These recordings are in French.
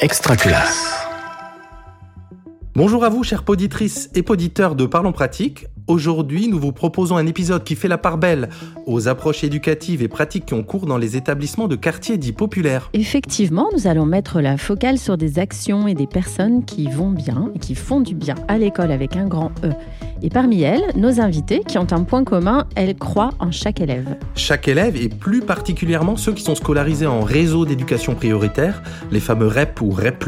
Extraculasse. Bonjour à vous, chères poditrices et poditeurs de Parlons Pratique. Aujourd'hui, nous vous proposons un épisode qui fait la part belle aux approches éducatives et pratiques qui ont cours dans les établissements de quartiers dits populaires. Effectivement, nous allons mettre la focale sur des actions et des personnes qui vont bien et qui font du bien à l'école avec un grand E. Et parmi elles, nos invités qui ont un point commun, elles croient en chaque élève. Chaque élève, et plus particulièrement ceux qui sont scolarisés en réseau d'éducation prioritaire, les fameux REP ou REP,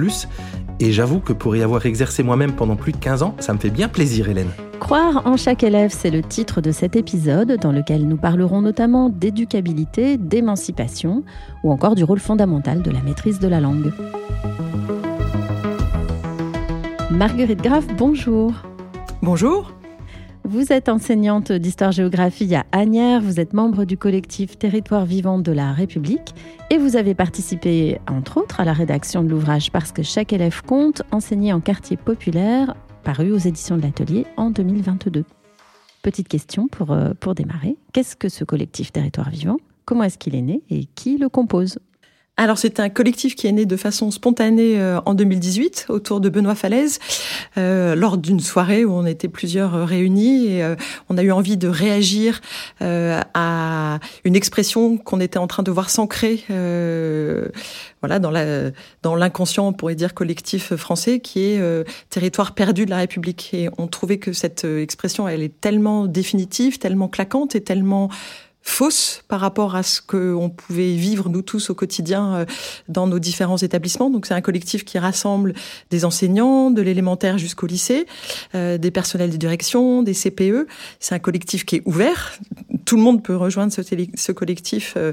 et j'avoue que pour y avoir exercé moi-même pendant plus de 15 ans, ça me fait bien plaisir, Hélène. Croire en chaque élève, c'est le titre de cet épisode dans lequel nous parlerons notamment d'éducabilité, d'émancipation ou encore du rôle fondamental de la maîtrise de la langue. Marguerite Graff, bonjour. Bonjour. Vous êtes enseignante d'histoire-géographie à Agnières, vous êtes membre du collectif Territoire vivant de la République et vous avez participé, entre autres, à la rédaction de l'ouvrage Parce que chaque élève compte, enseigné en quartier populaire, paru aux éditions de l'Atelier en 2022. Petite question pour, euh, pour démarrer. Qu'est-ce que ce collectif Territoire vivant? Comment est-ce qu'il est né et qui le compose? Alors c'est un collectif qui est né de façon spontanée euh, en 2018 autour de Benoît Falaise euh, lors d'une soirée où on était plusieurs euh, réunis et on a eu envie de réagir à une expression qu'on était en train de voir s'ancrer voilà dans la dans l'inconscient on pourrait dire collectif français qui est territoire perdu de la République. Et on trouvait que cette expression elle est tellement définitive, tellement claquante et tellement fausse par rapport à ce qu'on pouvait vivre nous tous au quotidien euh, dans nos différents établissements. Donc c'est un collectif qui rassemble des enseignants, de l'élémentaire jusqu'au lycée, euh, des personnels de direction, des CPE. C'est un collectif qui est ouvert. Tout le monde peut rejoindre ce, ce collectif euh,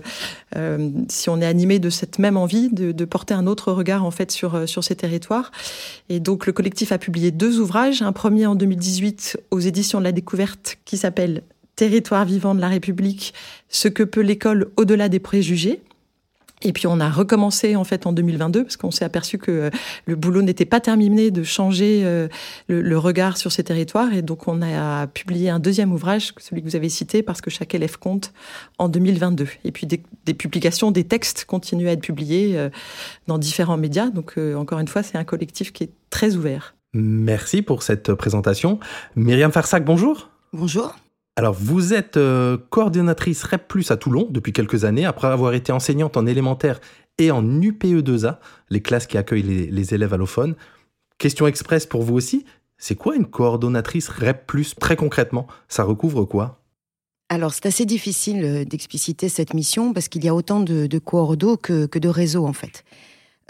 euh, si on est animé de cette même envie de, de, porter un autre regard en fait sur sur ces territoires. Et donc le collectif a publié deux ouvrages, un premier en 2018 aux éditions de la découverte qui s'appelle territoire vivant de la République, ce que peut l'école au-delà des préjugés. Et puis on a recommencé en fait en 2022 parce qu'on s'est aperçu que euh, le boulot n'était pas terminé de changer euh, le, regard sur ces territoires et donc on a publié un deuxième ouvrage, celui que vous avez cité, parce que chaque élève compte en 2022. Et puis des, publications, des textes continuent à être publiés euh, dans différents médias. Donc encore une fois, c'est un collectif qui est très ouvert. Merci pour cette présentation. Myriam Farsac, bonjour. Bonjour. Alors, vous êtes euh, coordonnatrice REP à Toulon depuis quelques années, après avoir été enseignante en élémentaire et en UPE2A, les classes qui accueillent les, élèves allophones. Question express pour vous aussi, c'est quoi une coordonnatrice REP Très concrètement, ça recouvre quoi? Alors, c'est assez difficile euh, d'expliciter cette mission parce qu'il y a autant de, de que de réseaux, en fait.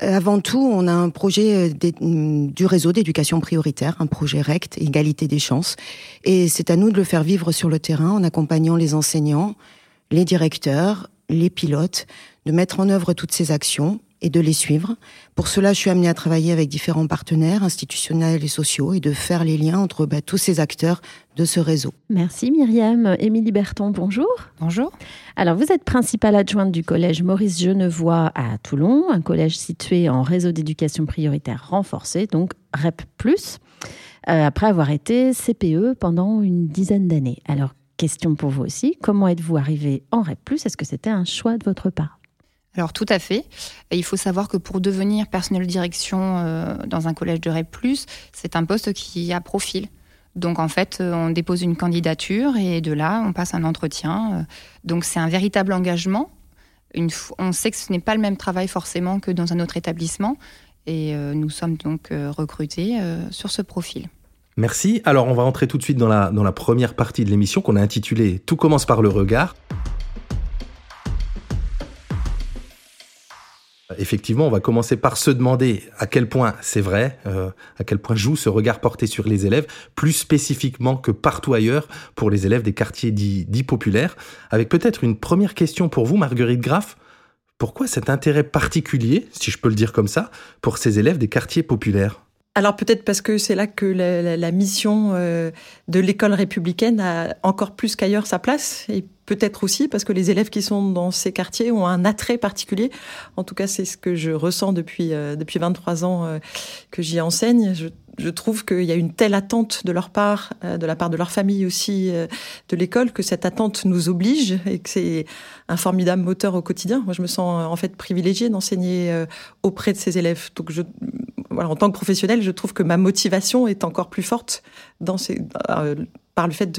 Euh, avant tout, on a un projet euh, mm, du réseau d'éducation prioritaire, un projet RECT, égalité des chances. Et c'est à nous de le faire vivre sur le terrain en accompagnant les enseignants, les directeurs, les pilotes, de mettre en œuvre toutes ces actions et de les suivre. Pour cela, je suis amenée à travailler avec différents partenaires institutionnels et sociaux et de faire les liens entre bah, tous ces acteurs de ce réseau. Merci Myriam. Émilie Berton, bonjour. Bonjour. Alors, vous êtes principale adjointe du collège Maurice Genevois à Toulon, un collège situé en réseau d'éducation prioritaire renforcé, donc REP+, euh, après avoir été CPE pendant une dizaine d'années. Alors, question pour vous aussi, comment êtes-vous arrivé en REP+, est-ce que c'était un choix de votre part? Alors tout à fait. il faut savoir que pour devenir personnel de direction euh, dans un collège de REP+, c'est un poste qui a profil. Donc en fait, euh, on dépose une candidature et de là, on passe un entretien. Euh. Donc c'est un véritable engagement. on sait que ce n'est pas le même travail forcément que dans un autre établissement. Et nous sommes donc recrutés sur ce profil. Merci. Alors on va entrer tout de suite dans la, dans la première partie de l'émission qu'on a intitulée Tout commence par le regard. Effectivement, on va commencer par se demander à quel point c'est vrai, euh, à quel point joue ce regard porté sur les élèves, plus spécifiquement que partout ailleurs pour les élèves des quartiers dits, populaires. Avec peut-être une première question pour vous, Marguerite Graff. Pourquoi cet intérêt particulier, si je peux le dire comme ça, pour ces élèves des quartiers populaires? Alors peut-être parce que c'est là que la, mission euh, de l'école républicaine a encore plus qu'ailleurs sa place, peut-être aussi parce que les élèves qui sont dans ces quartiers ont un attrait particulier. En tout cas, c'est ce que je ressens depuis euh, depuis 23 ans euh, que j'y enseigne. Je trouve qu'il y a une telle attente de leur part, euh, de la part de leur famille aussi, de l'école, que cette attente nous oblige et que c'est un formidable moteur au quotidien. Moi, je me sens en fait privilégiée d'enseigner auprès de ces élèves. Donc, en tant que professionnelle, je trouve que ma motivation est encore plus forte par le fait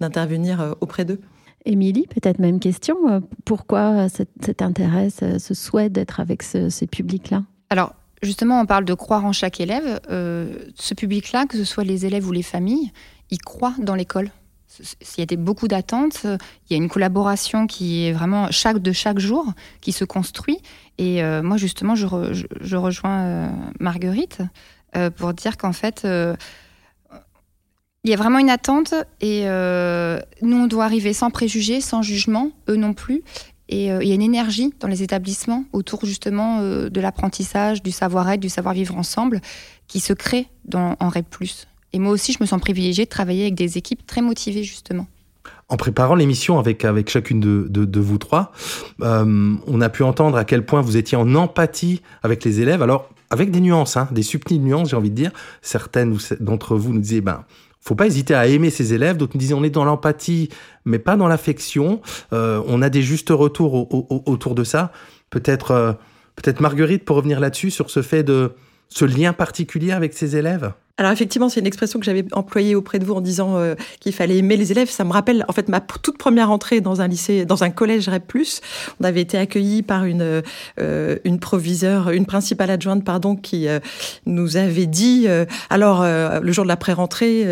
d'intervenir auprès d'eux. Émilie, peut-être même question. Pourquoi cet, intérêt, ce, souhait d'être avec ces publics-là Alors, justement, on parle de croire en chaque élève. Euh, ce public-là, que ce soit les élèves ou les familles, ils croient dans l'école. Il y a beaucoup d'attentes, il y a une collaboration qui est vraiment chaque de chaque jour qui se construit. Et euh, moi, justement, je, rejoins euh, Marguerite pour dire qu'en fait, il y a vraiment une attente et nous, on doit arriver sans préjugés, sans jugement, eux non plus. Et euh, il y a une énergie dans les établissements autour justement euh, de l'apprentissage, du savoir-être, du savoir-vivre ensemble qui se crée dans, en REP. Et moi aussi, je me sens privilégiée de travailler avec des équipes très motivées justement. En préparant l'émission avec, avec chacune de, vous trois, euh, on a pu entendre à quel point vous étiez en empathie avec les élèves. Alors, avec des nuances, hein, des subtiles nuances, j'ai envie de dire. Certaines d'entre vous nous disaient, ben, faut pas hésiter à aimer ses élèves. D'autres nous disaient on est dans l'empathie, mais pas dans l'affection. Euh, on a des justes retours autour de ça. Peut-être, euh, peut-être Marguerite pour revenir là-dessus sur ce fait de ce lien particulier avec ses élèves? Alors effectivement, c'est une expression que j'avais employée auprès de vous en disant euh, qu'il fallait aimer les élèves. Ça me rappelle en fait ma toute première entrée dans un lycée, dans un collège REP+. On avait été accueillis par une euh, une proviseure, une principale adjointe pardon, qui euh, nous avait dit alors le jour de la pré-rentrée,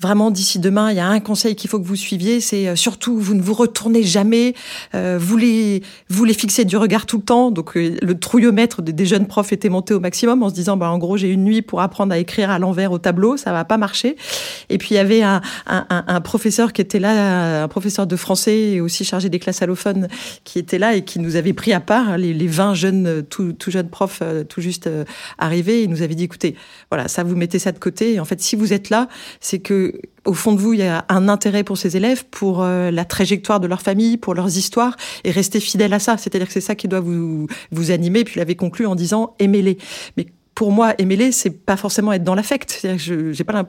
vraiment d'ici demain, il y a un conseil qu'il faut que vous suiviez, c'est surtout vous ne vous retournez jamais, vous les vous les fixez du regard tout le temps. Donc le trouillomètre des, jeunes profs était monté au maximum en se disant bah en gros j'ai une nuit pour apprendre à écrire à l'envers au tableau, ça va pas marcher. Et puis il y avait un, professeur qui était là, un professeur de français et aussi chargé des classes allophones qui était là et qui nous avait pris à part, hein, les, les 20 jeunes, tout, jeunes profs euh, tout juste euh, arrivés. Il nous avait dit, écoutez, voilà, ça vous mettez ça de côté. Et en fait, si vous êtes là, c'est que au fond de vous, il y a un intérêt pour ces élèves, pour euh, la trajectoire de leur famille, pour leurs histoires, et rester fidèle à ça. C'est-à-dire que c'est ça qui doit vous, vous animer. Puis il avait conclu en disant, aimez-les. Mais pour moi, aimer c'est pas forcément être dans l'affect. Je pas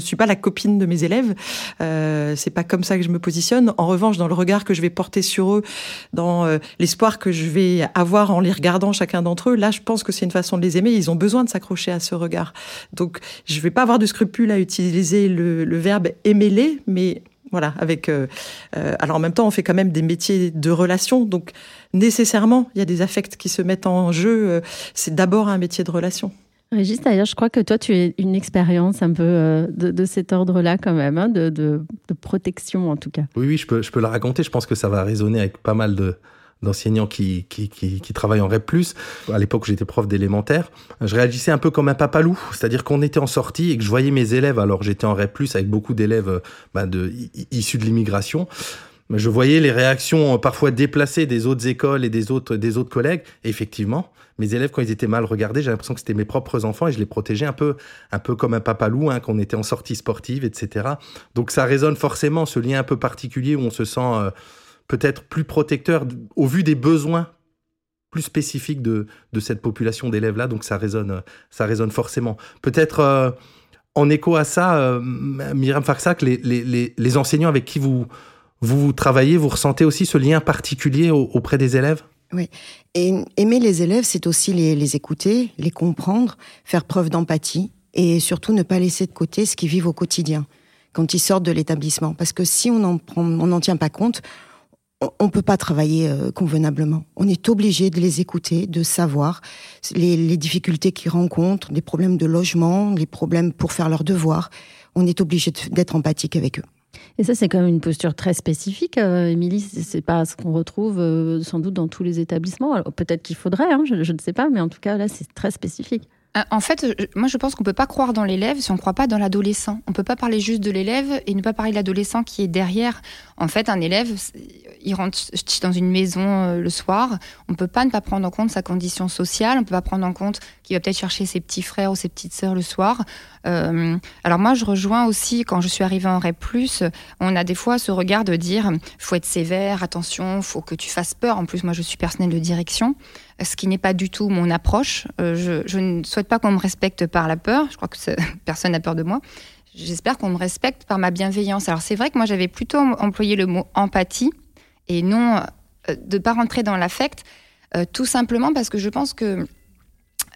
suis pas la copine de mes élèves. Euh, c'est pas comme ça que je me positionne. En revanche, dans le regard que je vais porter sur eux, dans euh, l'espoir que je vais avoir en les regardant chacun d'entre eux, là, je pense que c'est une façon de les aimer. Ils ont besoin de s'accrocher à ce regard. Donc, je vais pas avoir de scrupule à utiliser le, le verbe aimer mais voilà, avec. Euh, euh, alors en même temps, on fait quand même des métiers de relation, donc nécessairement, il y a des affects qui se mettent en jeu. Euh, c'est d'abord un métier de relation. Régis, d'ailleurs, je crois que toi, tu as une expérience un peu de, cet ordre-là, quand même, hein, de, de, protection en tout cas. Oui, oui, je peux, je peux la raconter. Je pense que ça va résonner avec pas mal de, d'enseignants qui, qui, qui, qui, travaillent en REP+. À l'époque, j'étais prof d'élémentaire. Je réagissais un peu comme un papalou, c'est-à-dire qu'on était en sortie et que je voyais mes élèves, alors j'étais en REP+, avec beaucoup d'élèves bah, de, issus de l'immigration, je voyais les réactions euh, parfois déplacées des autres écoles et des autres, des autres collègues. Et effectivement, mes élèves, quand ils étaient mal regardés, j'ai l'impression que c'était mes propres enfants et je les protégeais un peu, un peu comme un papalou, hein, qu'on était en sortie sportive, etc. Donc ça résonne forcément, ce lien un peu particulier où on se sent... Euh, peut-être plus protecteur au vu des besoins plus spécifiques de, de cette population d'élèves-là. Donc ça résonne, ça résonne forcément. Peut-être euh, en écho à ça, euh, Myriam Farsac, les, les, les, enseignants avec qui vous, vous travaillez, vous ressentez aussi ce lien particulier auprès des élèves? Oui. Et aimer les élèves, c'est aussi les, les, écouter, les comprendre, faire preuve d'empathie et surtout ne pas laisser de côté ce qu'ils vivent au quotidien quand ils sortent de l'établissement. Parce que si on n'en on tient pas compte, on ne peut pas travailler euh, convenablement. On est obligé de les écouter, de savoir les, difficultés qu'ils rencontrent, les problèmes de logement, les problèmes pour faire leurs devoirs. On est obligé d'être empathique avec eux. Et ça, c'est quand même une posture très spécifique, euh, Émilie. c'est pas ce qu'on retrouve euh, sans doute dans tous les établissements. Peut-être qu'il faudrait, hein, je ne sais pas, mais en tout cas, là, c'est très spécifique. Euh, en fait, moi je pense qu'on peut pas croire dans l'élève si on ne croit pas dans l'adolescent. On peut pas parler juste de l'élève et ne pas parler de l'adolescent qui est derrière. En fait, un élève, il rentre dans une maison euh, le soir, on peut pas ne pas prendre en compte sa condition sociale, on peut pas prendre en compte qu'il va peut-être chercher ses petits frères ou ses petites sœurs le soir. Euh, alors moi, je rejoins aussi quand je suis arrivée en REP+, on a des fois ce regard de dire faut être sévère, attention, faut que tu fasses peur. En plus, moi, je suis personnelle de direction. Ce qui n'est pas du tout mon approche. je, je, ne souhaite pas qu'on me respecte par la peur. Je crois que personne n'a peur de moi. J'espère qu'on me respecte par ma bienveillance. Alors c'est vrai que moi j'avais plutôt employé le mot empathie et non de pas rentrer dans l'affect, tout simplement parce que je pense que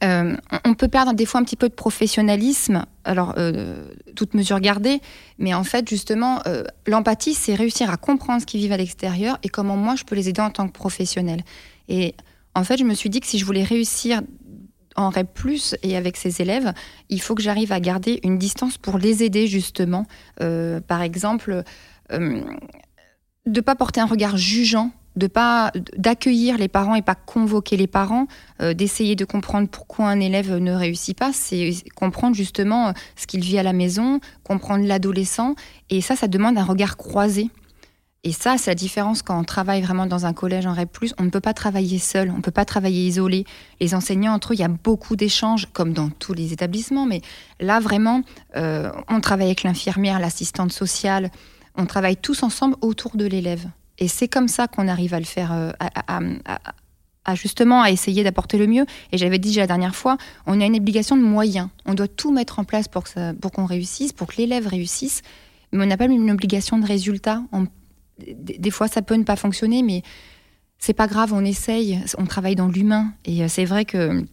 euh, on peut perdre des fois un petit peu de professionnalisme, alors euh, toute mesure gardée, mais en fait justement euh, l'empathie c'est réussir à comprendre ce qu'ils vivent à l'extérieur et comment moi je peux les aider en tant que professionnel. Et en fait je me suis dit que si je voulais réussir en REP+, et avec ces élèves, il faut que j'arrive à garder une distance pour les aider justement. par exemple, de pas porter un regard jugeant de pas d'accueillir les parents et pas convoquer les parents, euh, d'essayer de comprendre pourquoi un élève ne réussit pas, c'est comprendre justement euh, ce qu'il vit à la maison, comprendre l'adolescent, et ça, ça demande un regard croisé. Et ça, c'est la différence quand on travaille vraiment dans un collège en REP+, on ne peut pas travailler seul, on ne peut pas travailler isolé. Les enseignants, entre eux, il y a beaucoup d'échanges, comme dans tous les établissements, mais là, vraiment, euh, on travaille avec l'infirmière, l'assistante sociale, on travaille tous ensemble autour de l'élève. Et c'est comme ça qu'on arrive à le faire, euh, à, justement à essayer d'apporter le mieux. Et j'avais dit la dernière fois, on a une obligation de moyens. On doit tout mettre en place pour qu'on réussisse, pour que l'élève réussisse. Mais on n'a pas une obligation de résultat. Des fois, ça peut ne pas fonctionner, mais c'est pas grave, on essaye, on travaille dans l'humain. Et euh, c'est vrai que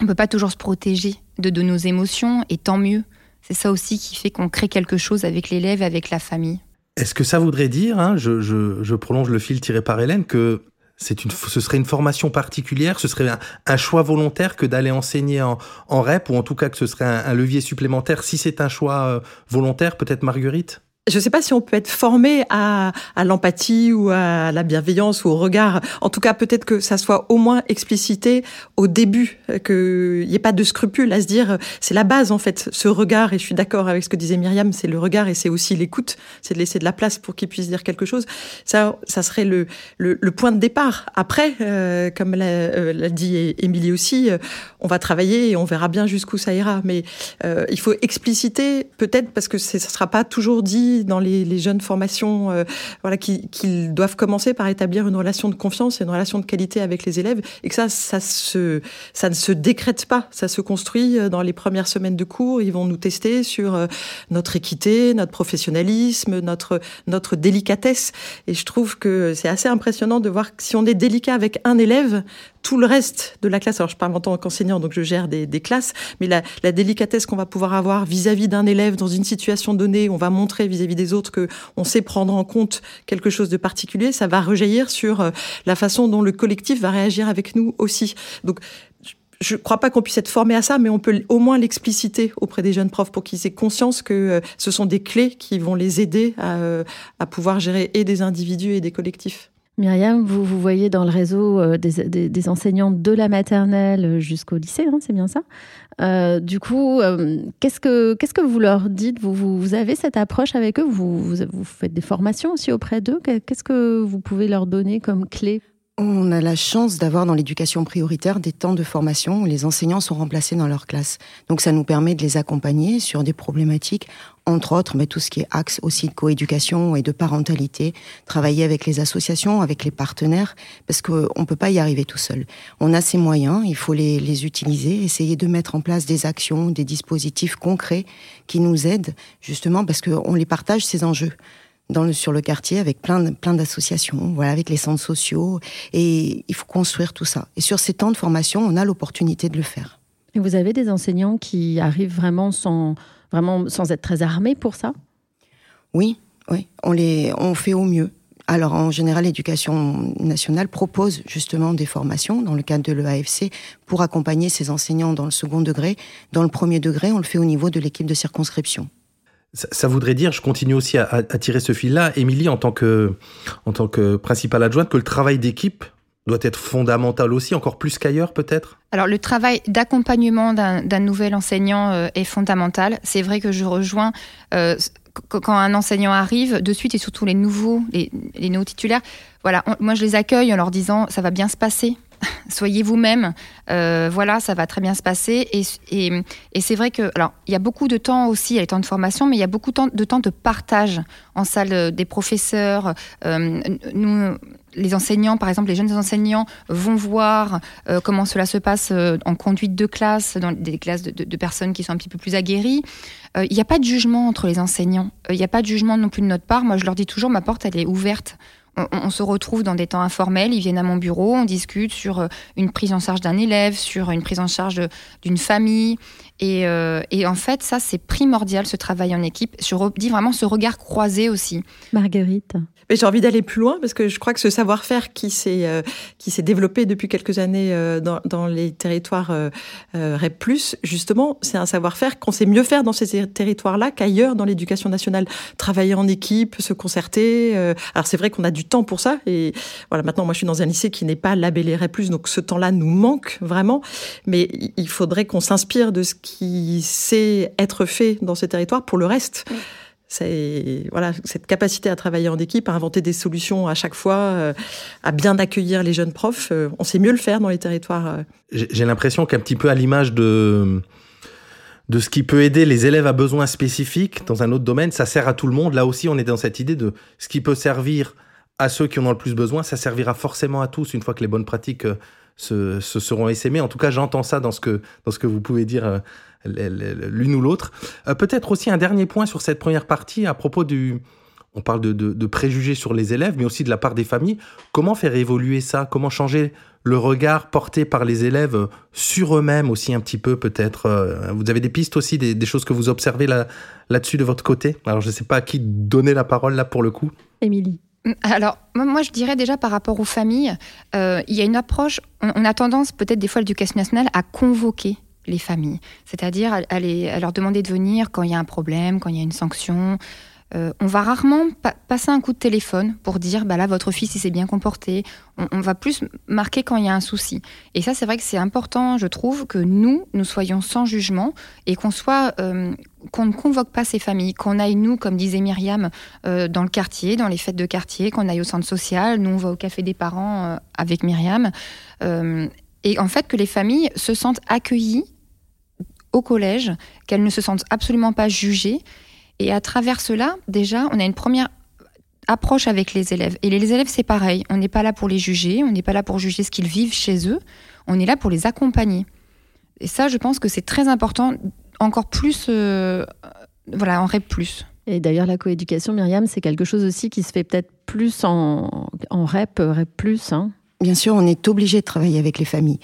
on peut pas toujours se protéger de, nos émotions, et tant mieux. C'est ça aussi qui fait qu'on crée quelque chose avec l'élève, avec la famille. Est-ce que ça voudrait dire, hein, je, prolonge le fil tiré par Hélène, que c'est une, ce serait une formation particulière, ce serait un, choix volontaire que d'aller enseigner en, en, REP, ou en tout cas que ce serait un, levier supplémentaire, si c'est un choix euh, volontaire, peut-être Marguerite? Je ne sais pas si on peut être formé à, à l'empathie ou à la bienveillance ou au regard. En tout cas, peut-être que ça soit au moins explicité au début, qu'il n'y ait pas de scrupule à se dire, c'est la base en fait, ce regard. Et je suis d'accord avec ce que disait Myriam, c'est le regard et c'est aussi l'écoute, c'est de laisser de la place pour qu'il puisse dire quelque chose. Ça, ça serait le, le, le point de départ. Après, euh, comme l'a, euh, dit Émilie aussi, euh, on va travailler et on verra bien jusqu'où ça ira. Mais euh, il faut expliciter, peut-être parce que ça ne sera pas toujours dit dans les, jeunes formations, euh, voilà, qu'ils doivent commencer par établir une relation de confiance et une relation de qualité avec les élèves, et que ça, ça se, ne se décrète pas, ça se construit euh, dans les premières semaines de cours. Ils vont nous tester sur euh, notre équité, notre professionnalisme, notre notre délicatesse, et je trouve que c'est assez impressionnant de voir que si on est délicat avec un élève, tout le reste de la classe, alors je parle en tant qu'enseignant, donc je gère des, classes, mais la, délicatesse qu'on va pouvoir avoir vis-à-vis d'un élève dans une situation donnée, on va montrer vis-à-vis des autres que on sait prendre en compte quelque chose de particulier, ça va rejaillir sur euh, la façon dont le collectif va réagir avec nous aussi. Donc je ne crois pas qu'on puisse être formé à ça, mais on peut au moins l'expliciter auprès des jeunes profs pour qu'ils aient conscience que euh, ce sont des clés qui vont les aider à, euh, à pouvoir gérer et des individus et des collectifs. Myriam, vous, vous voyez dans le réseau euh, des, enseignants de la maternelle jusqu'au lycée, hein, c'est bien ça. Euh, du coup, euh, qu'est-ce que vous leur dites? Vous, vous, avez cette approche avec eux? Vous, vous, faites des formations aussi auprès d'eux? Qu'est-ce que vous pouvez leur donner comme clé? On a la chance d'avoir dans l'éducation prioritaire des temps de formation où les enseignants sont remplacés dans leur classe. Donc ça nous permet de les accompagner sur des problématiques, entre autres, mais tout ce qui est axe aussi de coéducation et de parentalité, travailler avec les associations, avec les partenaires, parce qu'on ne peut pas y arriver tout seul. On a ces moyens, il faut les, les utiliser, essayer de mettre en place des actions, des dispositifs concrets qui nous aident, justement parce qu'on les partage, ces enjeux dans le, sur le quartier avec plein, plein d'associations, voilà, avec les centres sociaux. Et il faut construire tout ça. Et sur ces temps de formation, on a l'opportunité de le faire. Et vous avez des enseignants qui arrivent vraiment sans, vraiment sans être très armés pour ça? Oui, oui. On, les, on fait au mieux. Alors, en général, l'éducation nationale propose justement des formations dans le cadre de l'EAFC pour accompagner ces enseignants dans le second degré. Dans le premier degré, on le fait au niveau de l'équipe de circonscription. Ça, voudrait dire, je continue aussi à, tirer ce fil-là, Émilie, en tant que, en tant que principale adjointe, que le travail d'équipe doit être fondamental aussi, encore plus qu'ailleurs peut-être? Alors le travail d'accompagnement d'un nouvel enseignant euh, est fondamental. C'est vrai que je rejoins euh, quand un enseignant arrive, de suite et surtout les nouveaux, les, nouveaux titulaires, voilà, moi je les accueille en leur disant ça va bien se passer, soyez vous-même. Euh, voilà, ça va très bien se passer. Et, c'est vrai que, alors, il y a beaucoup de temps aussi, il y a les temps de formation, mais il y a beaucoup de temps de, partage en salle des professeurs. Euh, nous, les enseignants, par exemple, les jeunes enseignants vont voir euh, comment cela se passe euh, en conduite de classe, dans des classes de, personnes qui sont un petit peu plus aguerries. Il n'y a pas de jugement entre les enseignants. Il n'y a pas de jugement non plus de notre part. Moi, je leur dis toujours, ma porte, elle est ouverte. On, se retrouve dans des temps informels, ils viennent à mon bureau, on discute sur une prise en charge d'un élève, sur une prise en charge d'une famille. Et, et, en fait, ça, c'est primordial, ce travail en équipe. Je dis vraiment ce regard croisé aussi. Marguerite mais j'ai envie d'aller plus loin parce que je crois que ce savoir-faire qui s'est euh, qui s'est développé depuis quelques années euh, dans, dans, les territoires euh, euh REP+, justement, c'est un savoir-faire qu'on sait mieux faire dans ces territoires-là qu'ailleurs dans l'éducation nationale. Travailler en équipe, se concerter. alors c'est vrai qu'on a du temps pour ça et voilà. Maintenant, moi, je suis dans un lycée qui n'est pas labellé REP+, donc ce temps-là nous manque vraiment. Mais il faudrait qu'on s'inspire de ce qui sait être fait dans ces territoires pour le reste c'est voilà cette capacité à travailler en équipe, à inventer des solutions à chaque fois, euh, à bien accueillir les jeunes profs. Euh, on sait mieux le faire dans les territoires. Euh. J'ai l'impression qu'un petit peu à l'image de de ce qui peut aider les élèves à besoins spécifiques dans un autre domaine, ça sert à tout le monde. Là aussi, on est dans cette idée de ce qui peut servir à ceux qui en ont le plus besoin, ça servira forcément à tous une fois que les bonnes pratiques se, se seront essaimées. En tout cas, j'entends ça dans ce que dans ce que vous pouvez dire l'une ou l'autre. Euh, peut-être aussi un dernier point sur cette première partie à propos du... On parle de, préjugés sur les élèves, mais aussi de la part des familles. Comment faire évoluer ça? Comment changer le regard porté par les élèves sur eux-mêmes aussi un petit peu peut-être? Euh, Vous avez des pistes aussi, des, choses que vous observez là, là-dessus de votre côté? Alors je ne sais pas à qui donner la parole là pour le coup. Émilie. Alors, moi, je dirais déjà par rapport aux familles, euh, il y a une approche, on a tendance peut-être des fois l'éducation nationale à convoquer les familles. C'est-à-dire à, leur demander de venir quand il y a un problème, quand il y a une sanction. Euh, on va rarement passer un coup de téléphone pour dire bah là votre fils il s'est bien comporté. On, va plus marquer quand il y a un souci. Et ça c'est vrai que c'est important, je trouve, que nous nous soyons sans jugement et qu'on soit euh, qu'on ne convoque pas ces familles, qu'on aille nous, comme disait Myriam, euh, dans le quartier, dans les fêtes de quartier, qu'on aille au centre social. Nous on va au café des parents avec Myriam. et en fait que les familles se sentent accueillies au collège, qu'elles ne se sentent absolument pas jugées. Et à travers cela, déjà, on a une première approche avec les élèves. Et les élèves, c'est pareil. On n'est pas là pour les juger, on n'est pas là pour juger ce qu'ils vivent chez eux, on est là pour les accompagner. Et ça, je pense que c'est très important, encore plus, euh, voilà, en REP+. Et d'ailleurs, la coéducation, Myriam, c'est quelque chose aussi qui se fait peut-être plus en, en REP, REP+. Hein. Bien sûr, on est obligé de travailler avec les familles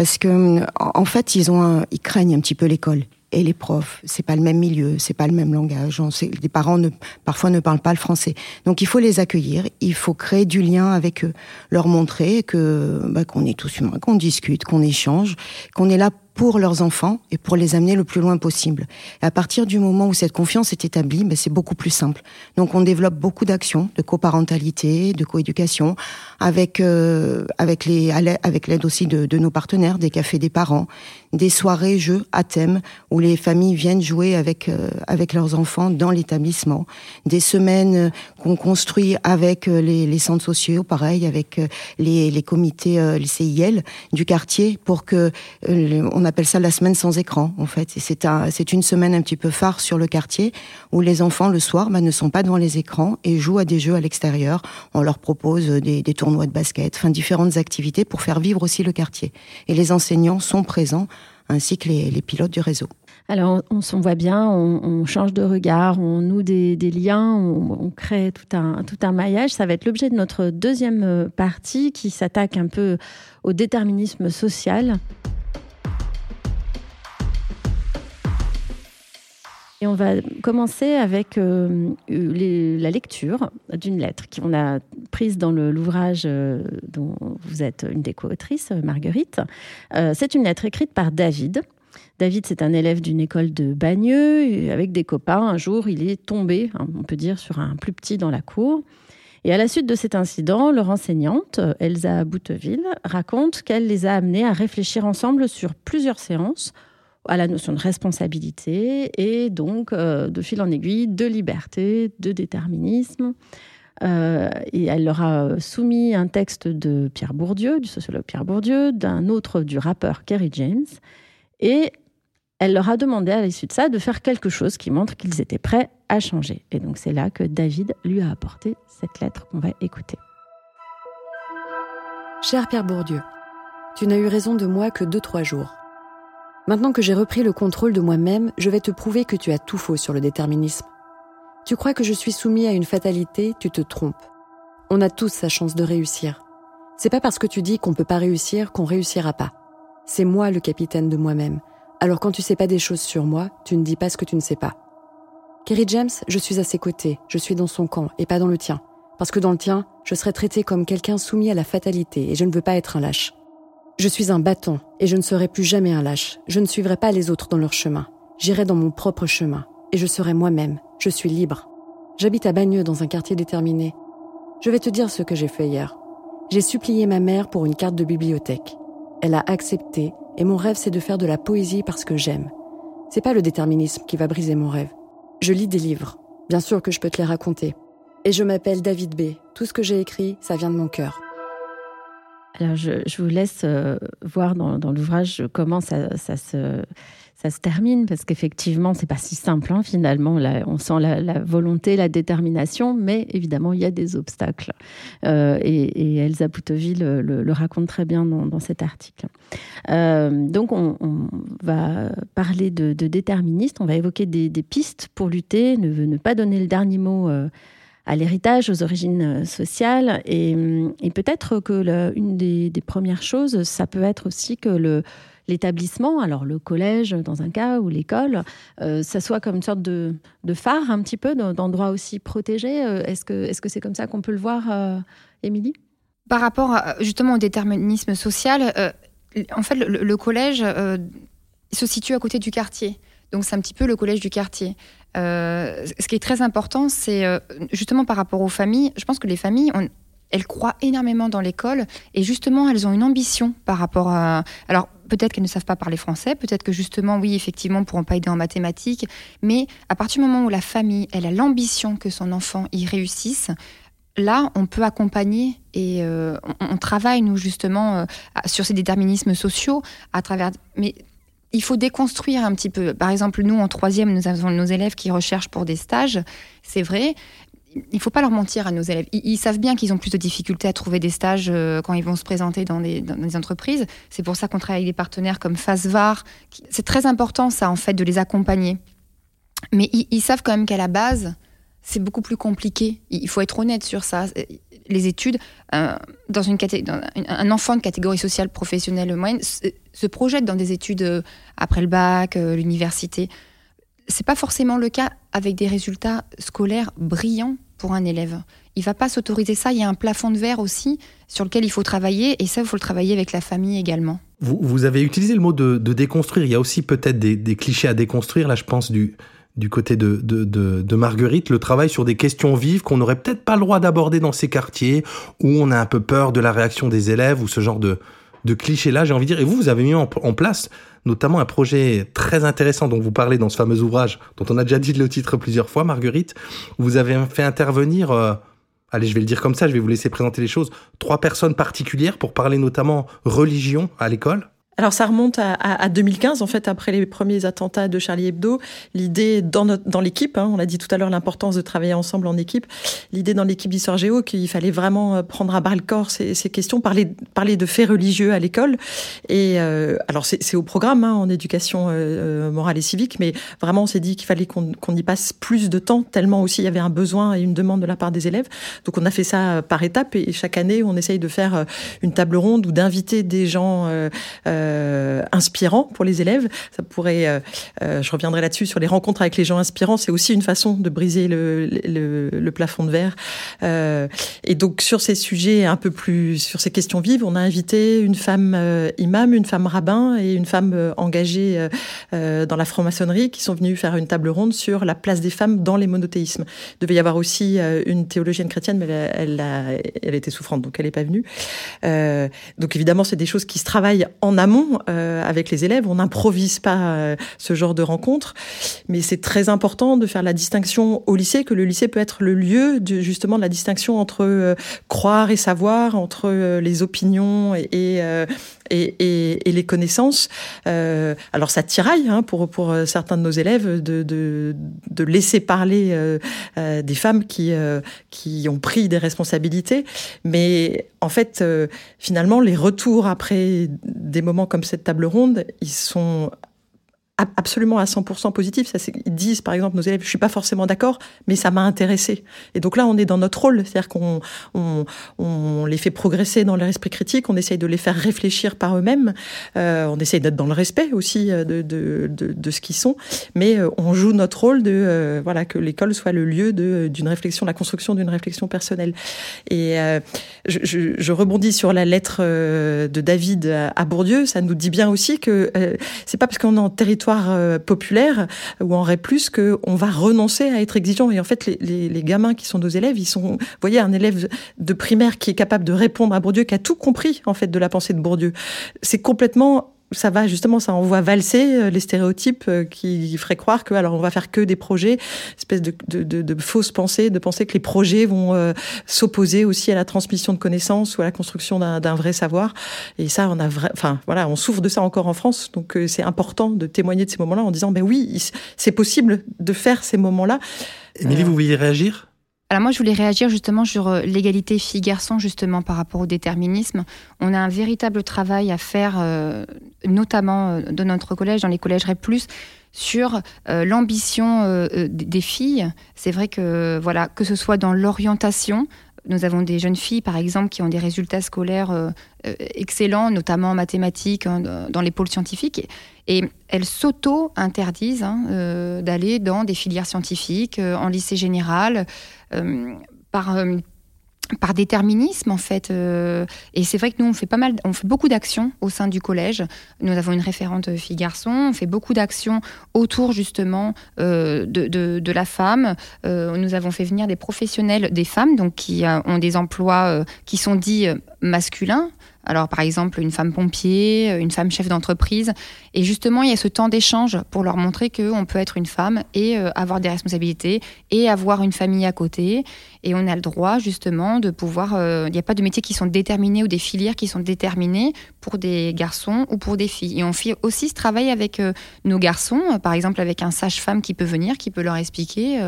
parce que en fait ils ont ils craignent un petit peu l'école et les profs. C'est pas le même milieu, c'est pas le même langage. Les parents ne, parfois ne parlent pas le français. Donc il faut les accueillir, il faut créer du lien avec eux, leur montrer que bah, qu'on est tous humains, qu'on discute, qu'on échange, qu'on est là pour leurs enfants et pour les amener le plus loin possible. À partir du moment où cette confiance est établie, ben c'est beaucoup plus simple. Donc on développe beaucoup d'actions de coparentalité, de coéducation, avec euh, avec les avec l'aide aussi de, de, nos partenaires, des cafés des parents, des soirées jeux à thème où les familles viennent jouer avec euh, avec leurs enfants dans l'établissement, des semaines qu'on construit avec euh, les, les, centres sociaux, pareil avec les, les comités les CIL du quartier pour que on appelle ça la semaine sans écran, en fait. C'est un, c'est une semaine un petit peu phare sur le quartier où les enfants le soir bah, ne sont pas devant les écrans et jouent à des jeux à l'extérieur. On leur propose des, des tournois de basket, différentes activités pour faire vivre aussi le quartier. Et les enseignants sont présents ainsi que les, pilotes du réseau. Alors, on, s'en voit bien, on, change de regard, on noue des, liens, on, on, crée tout un, tout un maillage. Ça va être l'objet de notre deuxième euh, partie qui s'attaque un peu au déterminisme social. Et on va commencer avec euh, la lecture d'une lettre qu'on a prise dans l'ouvrage euh, dont vous êtes une des co-autrices, Marguerite. Euh, c'est une lettre écrite par David. David, c'est un élève d'une école de Bagneux. avec des copains, un jour, il est tombé, hein, on peut dire, sur un plus petit dans la cour. Et à la suite de cet incident, leur enseignante, Elsa Bouteville, raconte qu'elle les a amenés à réfléchir ensemble sur plusieurs séances à la notion de responsabilité et donc euh, de fil en aiguille de liberté, de déterminisme. Euh, et elle leur a soumis un texte de Pierre Bourdieu, du sociologue Pierre Bourdieu, d'un autre du rappeur Kerry James. Et elle leur a demandé à l'issue de ça de faire quelque chose qui montre qu'ils étaient prêts à changer. Et donc c'est là que David lui a apporté cette lettre qu'on va écouter. Cher Pierre Bourdieu, tu n'as eu raison de moi que deux, trois jours. Maintenant que j'ai repris le contrôle de moi-même, je vais te prouver que tu as tout faux sur le déterminisme. Tu crois que je suis soumis à une fatalité, tu te trompes. On a tous sa chance de réussir. C'est pas parce que tu dis qu'on peut pas réussir qu'on réussira pas. C'est moi le capitaine de moi-même. Alors quand tu sais pas des choses sur moi, tu ne dis pas ce que tu ne sais pas. Kerry James, je suis à ses côtés, je suis dans son camp et pas dans le tien. Parce que dans le tien, je serais traité comme quelqu'un soumis à la fatalité et je ne veux pas être un lâche. Je suis un bâton et je ne serai plus jamais un lâche. Je ne suivrai pas les autres dans leur chemin. J'irai dans mon propre chemin et je serai moi-même. Je suis libre. J'habite à Bagneux dans un quartier déterminé. Je vais te dire ce que j'ai fait hier. J'ai supplié ma mère pour une carte de bibliothèque. Elle a accepté et mon rêve c'est de faire de la poésie parce que j'aime. C'est pas le déterminisme qui va briser mon rêve. Je lis des livres. Bien sûr que je peux te les raconter. Et je m'appelle David B. Tout ce que j'ai écrit, ça vient de mon cœur. Alors, je, vous laisse euh, voir dans, l'ouvrage comment ça, se, termine, parce qu'effectivement, c'est pas si simple, hein, finalement. On sent la, volonté, la détermination, mais évidemment, il y a des obstacles. Euh, et, Elsa Bouteville le, raconte très bien dans, cet article. Euh, donc, on, va parler de, de déterministes, on va évoquer des, pistes pour lutter, ne, ne, pas donner le dernier mot à l'héritage, aux origines euh, sociales. Et, peut-être que une des, premières choses, ça peut être aussi que l'établissement, alors le collège dans un cas ou l'école, euh, ça soit comme une sorte de, phare un petit peu, d'endroit aussi protégé. Euh, est-ce que est-ce que c'est comme ça qu'on peut le voir, Émilie? Par rapport justement au déterminisme social, en fait, le, collège se situe à côté du quartier. Donc c'est un petit peu le collège du quartier. Euh, ce qui est très important, c'est euh, justement par rapport aux familles. Je pense que les familles, elles croient énormément dans l'école et justement, elles ont une ambition par rapport à. Alors, peut-être qu'elles ne savent pas parler français, peut-être que justement, oui, effectivement, pourront pas aider en mathématiques, mais à partir du moment où la famille, elle a l'ambition que son enfant y réussisse, là, on peut accompagner et euh, on, travaille, nous, justement, sur ces déterminismes sociaux à travers. Il faut déconstruire un petit peu. Par exemple, nous, en troisième, nous avons nos élèves qui recherchent pour des stages. C'est vrai. Il ne faut pas leur mentir à nos élèves. Ils, savent bien qu'ils ont plus de difficultés à trouver des stages euh, quand ils vont se présenter dans des, entreprises. C'est pour ça qu'on travaille avec des partenaires comme FASVAR. C'est très important, ça, en fait, de les accompagner. Mais ils savent quand même qu'à la base, c'est beaucoup plus compliqué. Il faut être honnête sur ça. Les études, euh, dans une un enfant de catégorie sociale professionnelle moyenne se, projette dans des études euh, après le bac, euh, l'université. C'est pas forcément le cas avec des résultats scolaires brillants pour un élève. Il va pas s'autoriser ça. Il y a un plafond de verre aussi sur lequel il faut travailler, et ça, il faut le travailler avec la famille également. Vous, avez utilisé le mot de, déconstruire. Il y a aussi peut-être des, des clichés à déconstruire. Là, je pense du du côté de, de, Marguerite, le travail sur des questions vives qu'on n'aurait peut-être pas le droit d'aborder dans ces quartiers, où on a un peu peur de la réaction des élèves, ou ce genre de, de clichés-là, j'ai envie de dire. Et vous, vous avez mis en, place notamment un projet très intéressant dont vous parlez dans ce fameux ouvrage, dont on a déjà dit le titre plusieurs fois, Marguerite. Où vous avez fait intervenir, euh, allez, je vais le dire comme ça, je vais vous laisser présenter les choses, trois personnes particulières pour parler notamment religion à l'école. Alors ça remonte à, 2015, en fait, après les premiers attentats de Charlie Hebdo. L'idée dans, dans l'équipe, hein, on a dit tout à l'heure l'importance de travailler ensemble en équipe, l'idée dans l'équipe d'Histoire Géo qu'il fallait vraiment euh, prendre à bras le corps ces, questions, parler, parler de faits religieux à l'école. Et euh, alors c'est au programme hein, en éducation euh, morale et civique, mais vraiment on s'est dit qu'il fallait qu'on y passe plus de temps, tellement aussi il y avait un besoin et une demande de la part des élèves. Donc on a fait ça par étapes et chaque année on essaye de faire une table ronde ou d'inviter des gens. Euh, inspirant pour les élèves. Ça pourrait, euh, euh, je reviendrai là-dessus sur les rencontres avec les gens inspirants. C'est aussi une façon de briser le, plafond de verre. et donc sur ces sujets un peu plus, sur ces questions vives, on a invité une femme imam, une femme rabbin et une femme engagée dans la franc-maçonnerie qui sont venues faire une table ronde sur la place des femmes dans les monothéismes. Il devait y avoir aussi une théologienne chrétienne, mais elle, a, elle était souffrante, donc elle n'est pas venue. donc évidemment, c'est des choses qui se travaillent en amont amont avec les élèves. On n'improvise pas ce genre de rencontre, mais c'est très important de faire la distinction au lycée, que le lycée peut être le lieu de, justement de la distinction entre croire et savoir, entre les opinions et, et, les connaissances. Euh, alors ça tiraille hein, pour, pour certains de nos élèves de, de, de laisser parler euh, euh des femmes qui, euh, qui ont pris des responsabilités. Mais en fait, euh, finalement, les retours après des moments comme cette table ronde, ils sont absolument à 100% positif. Ça, ils disent, par exemple, nos élèves, je suis pas forcément d'accord, mais ça m'a intéressé. Et donc là, on est dans notre rôle, c'est-à-dire qu'on on, on, les fait progresser dans leur esprit critique, on essaye de les faire réfléchir par eux-mêmes, euh, on essaye d'être dans le respect aussi euh, de, ce qu'ils sont, mais euh, on joue notre rôle de voilà que l'école soit le lieu d'une réflexion, la construction d'une réflexion personnelle. Et je, je, je, rebondis sur la lettre de David à Bourdieu, ça nous dit bien aussi que c'est pas parce qu'on est en territoire euh, populaire ou en plus qu'on va renoncer à être exigeant. Et en fait, les, gamins qui sont nos élèves, ils sont, vous voyez, un élève de primaire qui est capable de répondre à Bourdieu, qui a tout compris en fait de la pensée de Bourdieu. C'est complètement ça va justement, ça envoie valser euh, les stéréotypes euh, qui feraient croire que alors on va faire que des projets, espèce de, de, de, de fausses pensées, de penser que les projets vont euh, s'opposer aussi à la transmission de connaissances ou à la construction d'un vrai savoir. Et ça, on a, enfin voilà, on souffre de ça encore en France, donc c'est important de témoigner de ces moments-là en disant ben oui, c'est possible de faire ces moments-là. Émilie, vous vouliez réagir? Alors moi, je voulais réagir justement sur euh, l'égalité filles-garçons, justement par rapport au déterminisme. On a un véritable travail à faire, euh, notamment euh, dans notre collège, dans les collèges REP+, sur l'ambition des filles. C'est vrai que, voilà, que ce soit dans l'orientation, nous avons des jeunes filles, par exemple, qui ont des résultats scolaires excellents, notamment en mathématiques, hein, dans les pôles scientifiques. Et elles s'auto-interdisent hein, d'aller dans des filières scientifiques, en lycée général. Euh, par euh, par déterminisme en fait. Euh, et c'est vrai que nous on fait pas mal, on fait beaucoup d'actions au sein du collège. Nous avons une référente fille garçon. On fait beaucoup d'actions autour justement de, de, la femme. nous avons fait venir des professionnels, des femmes donc qui ont des emplois qui sont dits masculins. Alors, par exemple, une femme pompier, une femme chef d'entreprise. Et justement, il y a ce temps d'échange pour leur montrer qu'on peut être une femme et euh, avoir des responsabilités et avoir une famille à côté. Et on a le droit, justement, de pouvoir. Euh, il n'y a pas de métiers qui sont déterminés ou des filières qui sont déterminées pour des garçons ou pour des filles. Et on fait aussi ce travail avec euh, nos garçons, par exemple, avec un sage-femme qui peut venir, qui peut leur expliquer.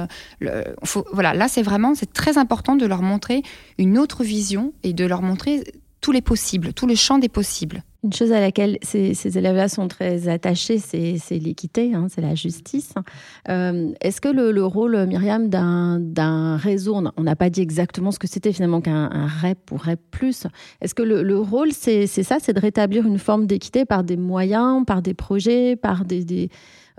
voilà, là, c'est vraiment c'est très important de leur montrer une autre vision et de leur montrer tous les possibles, tout le champ des possibles. Une chose à laquelle ces, élèves-là sont très attachés, c'est l'équité, hein, c'est la justice. Euh, est-ce que le, rôle, Myriam, d'un réseau, on n'a pas dit exactement ce que c'était finalement qu'un REP ou REP+, est-ce que le, rôle, c'est ça, c'est de rétablir une forme d'équité par des moyens, par des projets, par des,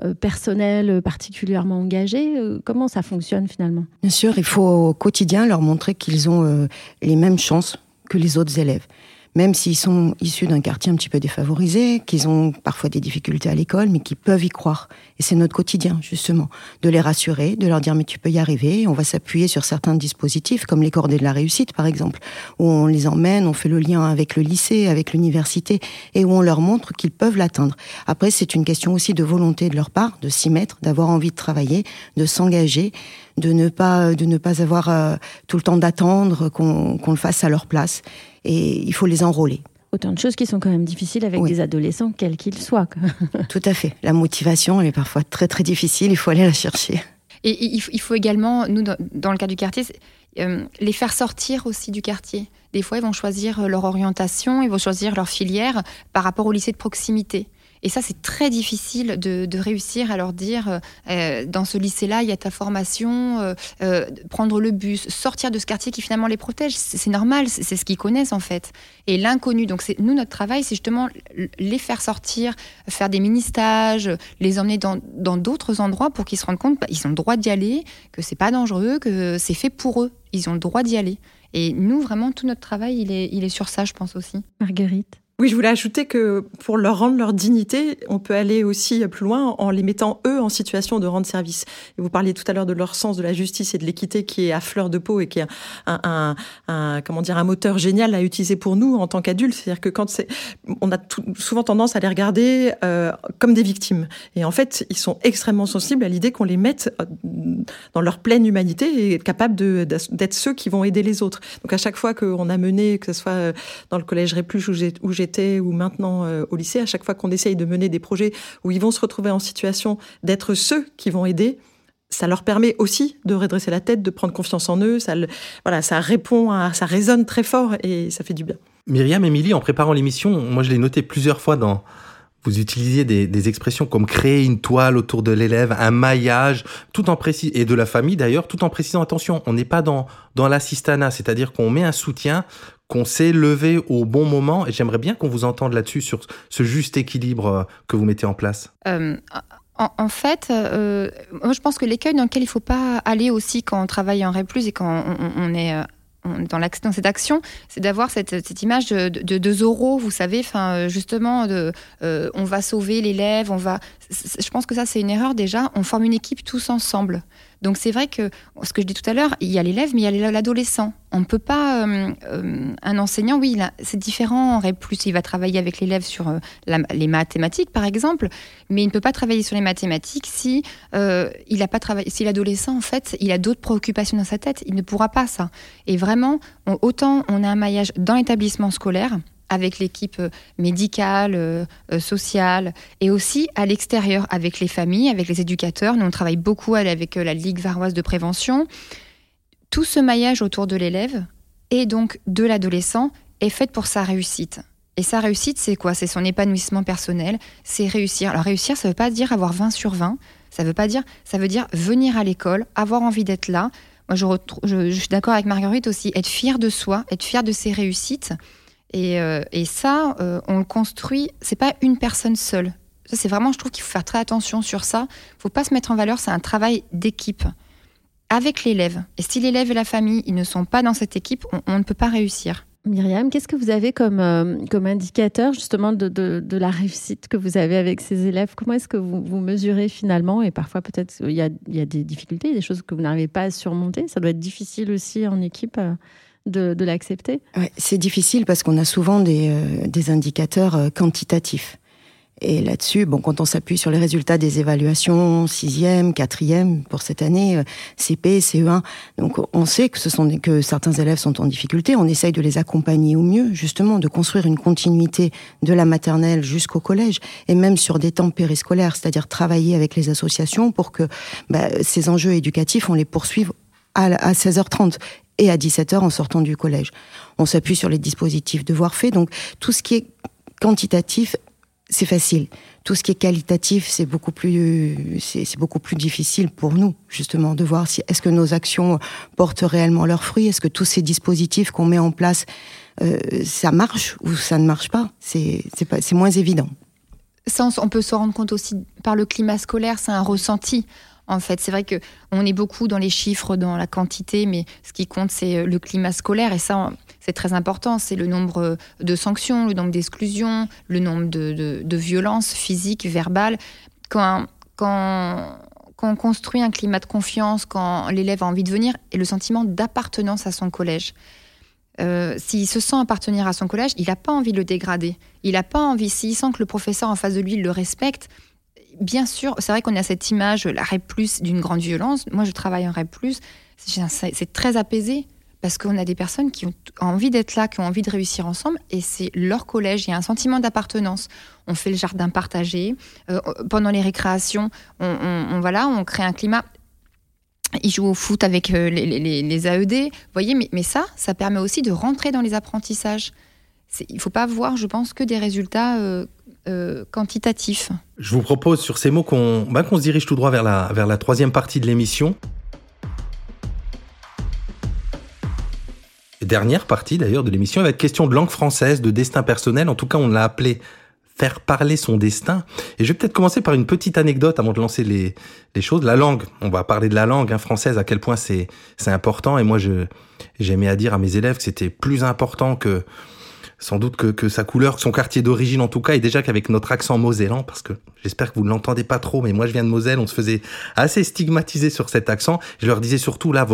euh, personnels particulièrement engagés? Euh, Comment ça fonctionne finalement? Bien sûr, il faut au quotidien leur montrer qu'ils ont les mêmes chances que les autres élèves. Même s'ils sont issus d'un quartier un petit peu défavorisé, qu'ils ont parfois des difficultés à l'école, mais qu'ils peuvent y croire. Et c'est notre quotidien, justement, de les rassurer, de leur dire mais tu peux y arriver. On va s'appuyer sur certains dispositifs, comme les cordées de la réussite, par exemple, où on les emmène, on fait le lien avec le lycée, avec l'université, et où on leur montre qu'ils peuvent l'atteindre. Après, c'est une question aussi de volonté de leur part, de s'y mettre, d'avoir envie de travailler, de s'engager de ne pas de ne pas avoir euh, tout le temps d'attendre qu'on le fasse à leur place. Et il faut les enrôler. Autant de choses qui sont quand même difficiles avec des adolescents, quels qu'ils soient. tout à fait. La motivation, elle est parfois très très difficile. Il faut aller la chercher. Et il faut également, nous, dans le cas du quartier, euh, les faire sortir aussi du quartier. Des fois, ils vont choisir leur orientation, ils vont choisir leur filière par rapport au lycée de proximité. Et ça, c'est très difficile de, réussir à leur dire, euh, dans ce lycée-là, il y a ta formation, euh, euh, prendre le bus, sortir de ce quartier qui finalement les protège. C'est normal, c'est ce qu'ils connaissent en fait. Et l'inconnu, donc nous, notre travail, c'est justement les faire sortir, faire des mini-stages, les emmener dans d'autres endroits pour qu'ils se rendent compte qu'ils ont le droit d'y aller, que c'est pas dangereux, que c'est fait pour eux. Ils ont le droit d'y aller. Et nous, vraiment, tout notre travail, il est sur ça, je pense aussi. Marguerite Oui, je voulais ajouter que pour leur rendre leur dignité, on peut aller aussi plus loin en les mettant eux en situation de rendre service. Et vous parliez tout à l'heure de leur sens de la justice et de l'équité qui est à fleur de peau et qui est un, un, un comment dire un moteur génial à utiliser pour nous en tant qu'adultes. C'est-à-dire que quand c'est, on a souvent tendance à les regarder euh, comme des victimes. Et en fait, ils sont extrêmement sensibles à l'idée qu'on les mette euh, dans leur pleine humanité et capables d'être ceux qui vont aider les autres. Donc à chaque fois qu'on a mené, que ce soit euh, dans le collège Répluche où j'étais ou maintenant euh, au lycée, à chaque fois qu'on essaye de mener des projets où ils vont se retrouver en situation d'être ceux qui vont aider, ça leur permet aussi de redresser la tête, de prendre confiance en eux. Ça, voilà, ça répond, à, ça résonne très fort et ça fait du bien. Myriam, Émilie, en préparant l'émission, moi je l'ai noté plusieurs fois dans, vous utilisiez des, expressions comme créer une toile autour de l'élève, un maillage, tout en précis et de la famille d'ailleurs, tout en précisant attention, on n'est pas dans dans l'assistanat, c'est-à-dire qu'on met un soutien, qu'on sait lever au bon moment. Et j'aimerais bien qu'on vous entende là-dessus sur ce juste équilibre euh, que vous mettez en place. Euh, en, fait, euh, moi je pense que l'écueil dans lequel il ne faut pas aller aussi quand on travaille en REP+, et quand on, est dans, cette action, c'est d'avoir cette, image de, de, de, Zorro, vous savez, enfin justement, on va sauver l'élève, on va. Je pense que ça c'est une erreur déjà. On forme une équipe tous ensemble. Donc c'est vrai que ce que je dis tout à l'heure, il y a l'élève, mais il y a l'adolescent. On ne peut pas. Euh, euh, un enseignant, oui, c'est différent. En plus, il va travailler avec l'élève sur euh, les mathématiques, par exemple, mais il ne peut pas travailler sur les mathématiques si il pas travaillé. Si l'adolescent, en fait, il a d'autres préoccupations dans sa tête, il ne pourra pas ça. Et vraiment, autant on a un maillage dans l'établissement scolaire avec l'équipe euh, médicale, euh, euh, sociale, et aussi à l'extérieur, avec les familles, avec les éducateurs. Nous, on travaille beaucoup avec la Ligue varoise de prévention. Tout ce maillage autour de l'élève et donc de l'adolescent est fait pour sa réussite. Et sa réussite, c'est quoi? C'est son épanouissement personnel, c'est réussir. Alors réussir, ça ne veut pas dire avoir 20 sur 20, ça veut pas dire, ça veut dire venir à l'école, avoir envie d'être là. Moi, je, je, je suis d'accord avec Marguerite aussi, être fier de soi, être fier de ses réussites. Euh, et, ça, euh, on le construit, c'est pas une personne seule. C'est vraiment, je trouve qu'il faut faire très attention sur ça. Il faut pas se mettre en valeur, c'est un travail d'équipe avec l'élève. Et si l'élève et la famille, ils ne sont pas dans cette équipe, on, ne peut pas réussir. Myriam, qu'est-ce que vous avez comme, euh, comme indicateur justement de, de, la réussite que vous avez avec ces élèves? Comment est-ce que vous, vous mesurez finalement? Et parfois peut-être il y a, y a des difficultés, des choses que vous n'arrivez pas à surmonter. Ça doit être difficile aussi en équipe de, l'accepter C'est difficile parce qu'on a souvent des, euh, indicateurs euh, quantitatifs. Et là-dessus, bon, quand on s'appuie sur les résultats des évaluations sixième, quatrième pour cette année, euh, CP, CE1, donc on sait que certains élèves sont en difficulté. On essaye de les accompagner au mieux, justement, de construire une continuité de la maternelle jusqu'au collège, et même sur des temps périscolaires, c'est-à-dire travailler avec les associations pour que bah, ces enjeux éducatifs, on les poursuive à 16h30 et à 17h en sortant du collège. On s'appuie sur les dispositifs devoirs faits, donc tout ce qui est quantitatif, c'est facile. Tout ce qui est qualitatif, c'est beaucoup plus, c'est beaucoup plus difficile pour nous, justement, de voir si est-ce que nos actions portent réellement leurs fruits, est-ce que tous ces dispositifs qu'on met en place, euh, ça marche ou ça ne marche pas? C'est, moins évident. On peut se rendre compte aussi par le climat scolaire, c'est un ressenti. En fait, c'est vrai que on est beaucoup dans les chiffres, dans la quantité, mais ce qui compte, c'est euh, le climat scolaire. Et ça, c'est très important. C'est le nombre euh, de sanctions, le nombre d'exclusions, le nombre de, violences physiques, verbales. Quand, quand, on construit un climat de confiance, quand l'élève a envie de venir, et le sentiment d'appartenance à son collège. Euh, s'il se sent appartenir à son collège, il n'a pas envie de le dégrader. Il n'a pas envie, s'il sent que le professeur en face de lui le respecte, bien sûr, c'est vrai qu'on a cette image, la plus d'une grande violence. Moi, je travaille en REP+, c'est très apaisé parce qu'on a des personnes qui ont envie d'être là, qui ont envie de réussir ensemble, et c'est leur collège. Il y a un sentiment d'appartenance. On fait le jardin partagé. Euh, pendant les récréations, on, voilà, on crée un climat. Ils jouent au foot avec euh, les, AED. Voyez, mais, ça, ça permet aussi de rentrer dans les apprentissages. Il ne faut pas voir, je pense, que des résultats euh, euh, quantitatif. Je vous propose sur ces mots qu'on bah, se dirige tout droit vers la, vers la troisième partie de l'émission. Dernière partie d'ailleurs de l'émission, avec question de langue française, de destin personnel. En tout cas, on l'a appelé faire parler son destin. Et je vais peut-être commencer par une petite anecdote avant de lancer les, les choses. La langue, on va parler de la langue hein, française, à quel point c'est important. Et moi, j'aimais à dire à mes élèves que c'était plus important que sans doute que, que sa couleur, son quartier d'origine en tout cas, et déjà qu'avec notre accent mosellan, parce que j'espère que vous ne l'entendez pas trop, mais moi je viens de Moselle, on se faisait assez stigmatiser sur cet accent. Je leur disais surtout là,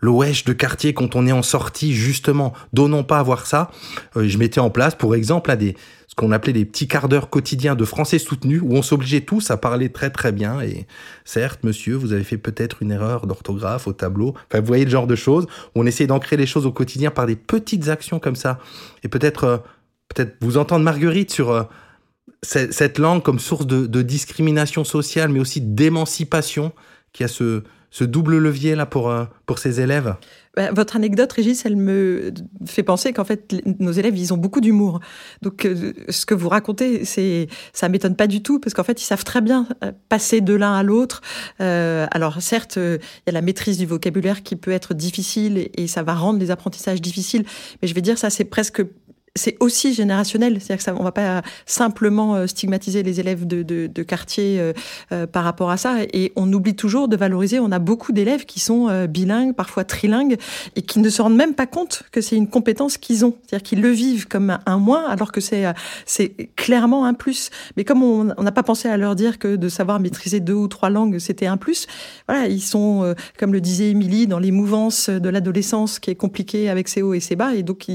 le wesh de quartier quand on est en sortie, justement, donnons pas à voir ça. Euh, je mettais en place, pour exemple, là, des, ce qu'on appelait des petits quarts d'heure quotidiens de français soutenu, où on s'obligeait tous à parler très très bien. Et certes, monsieur, vous avez fait peut-être une erreur d'orthographe au tableau. Enfin, vous voyez le genre de choses. On essayait d'ancrer les choses au quotidien par des petites actions comme ça. Et peut-être, euh, peut-être vous entendre Marguerite sur euh, cette langue comme source de, discrimination sociale, mais aussi d'émancipation, qui a ce, double levier là pour, euh, pour ces élèves Votre anecdote, Régis, elle me fait penser qu'en fait, nos élèves, ils ont beaucoup d'humour. Donc, euh, ce que vous racontez, c'est, ça m'étonne pas du tout, parce qu'en fait, ils savent très bien euh, passer de l'un à l'autre. alors, certes, il y a la maîtrise du vocabulaire qui peut être difficile et ça va rendre les apprentissages difficiles. Mais je vais dire, ça, c'est presque c'est aussi générationnel, c'est-à-dire que ça, on va pas simplement euh, stigmatiser les élèves de, de, de quartier euh, euh, par rapport à ça, et on oublie toujours de valoriser. On a beaucoup d'élèves qui sont bilingues, parfois trilingues, et qui ne se rendent même pas compte que c'est une compétence qu'ils ont, c'est-à-dire qu'ils le vivent comme un moins, alors que c'est c'est clairement un plus. Mais comme on n'a pas pensé à leur dire que de savoir maîtriser deux ou trois langues c'était un plus, voilà, ils sont, comme le disait Émilie, dans les mouvances de l'adolescence qui est compliquée avec ses hauts et ses bas, et donc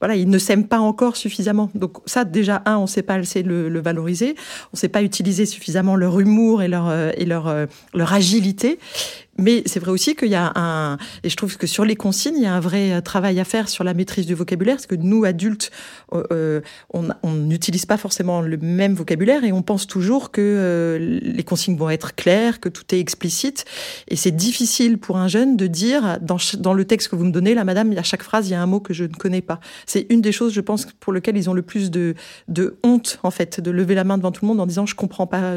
voilà, ils ne s'aiment pas encore suffisamment. Donc ça, déjà, un, on ne sait pas le, valoriser, on ne sait pas utiliser suffisamment leur humour et leur, euh, et leur, euh, leur agilité. Mais c'est vrai aussi qu'il y a un, et je trouve que sur les consignes, il y a un vrai euh, travail à faire sur la maîtrise du vocabulaire, parce que nous, adultes, euh, euh, on n'utilise pas forcément le même vocabulaire et on pense toujours que les consignes vont être claires, que tout est explicite. Et c'est difficile pour un jeune de dire, dans, dans le texte que vous me donnez, là, madame, à chaque phrase, il y a un mot que je ne connais pas. C'est une des choses, je pense, pour lesquelles ils ont le plus de, de honte, en fait, de lever la main devant tout le monde en disant, je comprends pas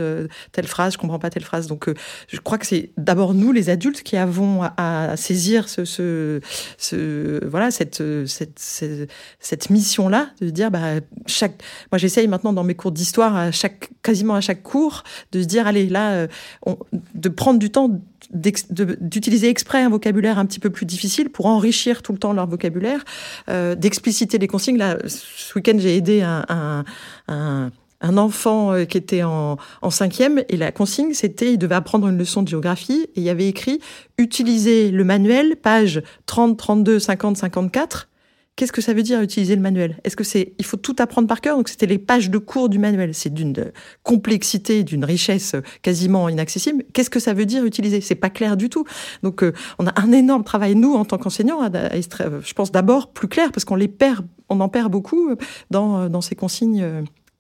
telle phrase, je comprends pas telle phrase. Donc, je crois que c'est d'abord nous, les adultes qui avons à, saisir ce, voilà cette cette, cette, mission là de dire bah chaque moi j'essaye maintenant dans mes cours d'histoire à chaque quasiment à chaque cours de se dire allez là euh, de prendre du temps d'utiliser exprès un vocabulaire un petit peu plus difficile pour enrichir tout le temps leur vocabulaire, euh, d'expliciter les consignes. Là, ce week-end, j'ai aidé un un enfant euh, qui était en, cinquième et la consigne c'était il devait apprendre une leçon de géographie et il y avait écrit utiliser le manuel page 30 32 50 54 Qu'est-ce que ça veut dire utiliser le manuel? Est-ce que c'est il faut tout apprendre par cœur Donc c'était les pages de cours du manuel. C'est d'une complexité, d'une richesse quasiment inaccessible. Qu'est-ce que ça veut dire utiliser? C'est pas clair du tout. Donc euh, on a un énorme travail nous en tant qu'enseignants. Je pense d'abord plus clair parce qu'on les perd, on en perd beaucoup dans dans ces consignes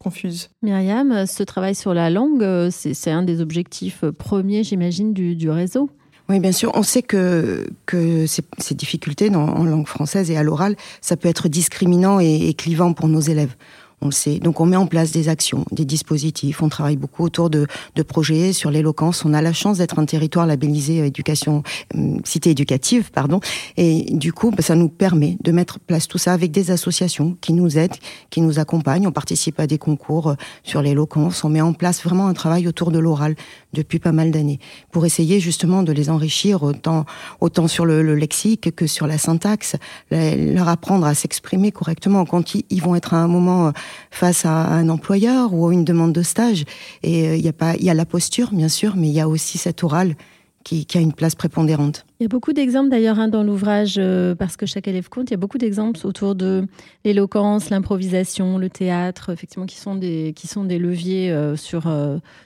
confuse. Myriam, ce travail sur la langue, euh, c'est un des objectifs premiers, j'imagine, du, réseau. Oui, bien sûr. On sait que, que ces, difficultés en langue française et à l'oral, ça peut être discriminant et clivant pour nos élèves on le sait. Donc on met en place des actions, des dispositifs. On travaille beaucoup autour de, projets sur l'éloquence. On a la chance d'être un territoire labellisé euh, éducation, euh, cité éducative, pardon. Et du coup, bah, ça nous permet de mettre en place tout ça avec des associations qui nous aident, qui nous accompagnent. On participe à des concours euh, sur l'éloquence. On met en place vraiment un travail autour de l'oral depuis pas mal d'années pour essayer justement de les enrichir autant, autant sur le, lexique que sur la syntaxe, leur apprendre à s'exprimer correctement quand ils vont être à un moment face à un employeur ou à une demande de stage. Et euh, il y a pas, il y a la posture bien sûr, mais il y a aussi cette oral qui, qui a une place prépondérante. Il y a beaucoup d'exemples d'ailleurs hein, dans l'ouvrage, euh, parce que chaque élève compte, il y a beaucoup d'exemples autour de l'éloquence, l'improvisation, le théâtre, effectivement, qui sont des, leviers euh, sur,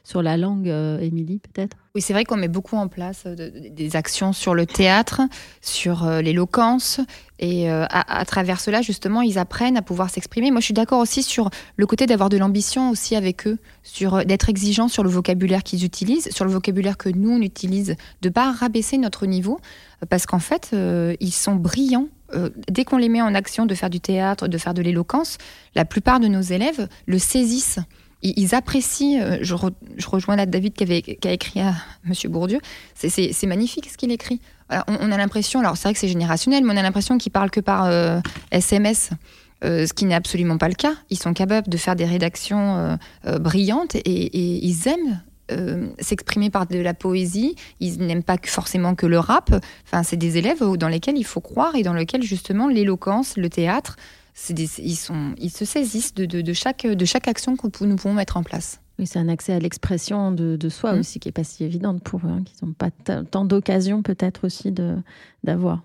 sur la langue, Émilie, peut-être? Oui, c'est vrai qu'on met beaucoup en place des actions sur le théâtre, sur l'éloquence, et euh, à, travers cela, justement, ils apprennent à pouvoir s'exprimer. Moi, je suis d'accord aussi sur le côté d'avoir de l'ambition aussi avec eux, sur euh, d'être exigeant sur le vocabulaire qu'ils utilisent, sur le vocabulaire que nous on utilise, de pas rabaisser notre niveau, parce qu'en fait, euh, ils sont brillants. dès qu'on les met en action de faire du théâtre, de faire de l'éloquence, la plupart de nos élèves le saisissent ils, apprécient. Je, rejoins là David qui, avait, qui a écrit à Monsieur Bourdieu. C'est magnifique ce qu'il écrit on, a l'impression, alors c'est vrai que c'est générationnel, mais on a l'impression qu'ils parlent que par SMS. Euh, euh, ce qui n'est absolument pas le cas. Ils sont capables de faire des rédactions euh, brillantes et, ils aiment s'exprimer par de la poésie. Ils n'aiment pas forcément que le rap. Enfin, c'est des élèves dans lesquels il faut croire et dans lesquels justement l'éloquence, le théâtre, ils, sont, ils se saisissent de, de, chaque, de chaque action que nous pouvons mettre en place. Oui, c'est un accès à l'expression de, soi mmh. aussi qui n'est pas si évidente pour eux, hein, qui n'ont pas tant d'occasions peut-être aussi d'avoir.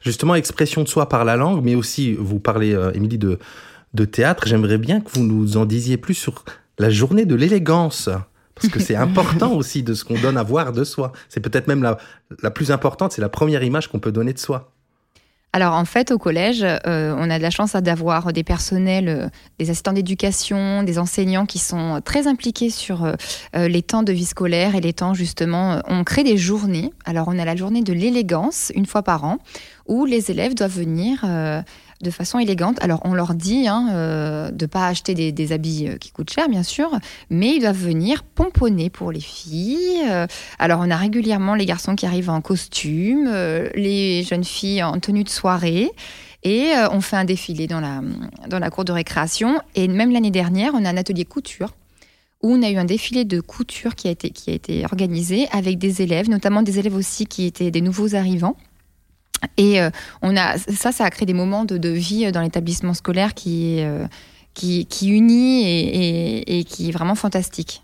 Justement, expression de soi par la langue, mais aussi, vous parlez, euh, Émilie, de, de théâtre. J'aimerais bien que vous nous en disiez plus sur la journée de l'élégance. Parce que c'est important aussi de ce qu'on donne à voir de soi. C'est peut-être même la, la plus importante, c'est la première image qu'on peut donner de soi. Alors en fait, au collège, euh, on a de la chance d'avoir des personnels, euh, des assistants d'éducation, des enseignants qui sont très impliqués sur euh, les temps de vie scolaire et les temps justement. on crée des journées. Alors on a la journée de l'élégance une fois par an où les élèves doivent venir de façon élégante. Alors on leur dit hein, euh, de ne pas acheter des, habits euh, qui coûtent cher, bien sûr, mais ils doivent venir pomponner pour les filles. Euh, alors on a régulièrement les garçons qui arrivent en costume, les jeunes filles en tenue de soirée. Et on fait un défilé dans la, dans la cour de récréation. Et même l'année dernière, on a un atelier couture où on a eu un défilé de couture qui a été, qui a été organisé avec des élèves, notamment des élèves aussi qui étaient des nouveaux arrivants. Et euh, on a, ça, ça a créé des moments de, vie dans l'établissement scolaire qui, euh, qui, qui unit et, qui est vraiment fantastique.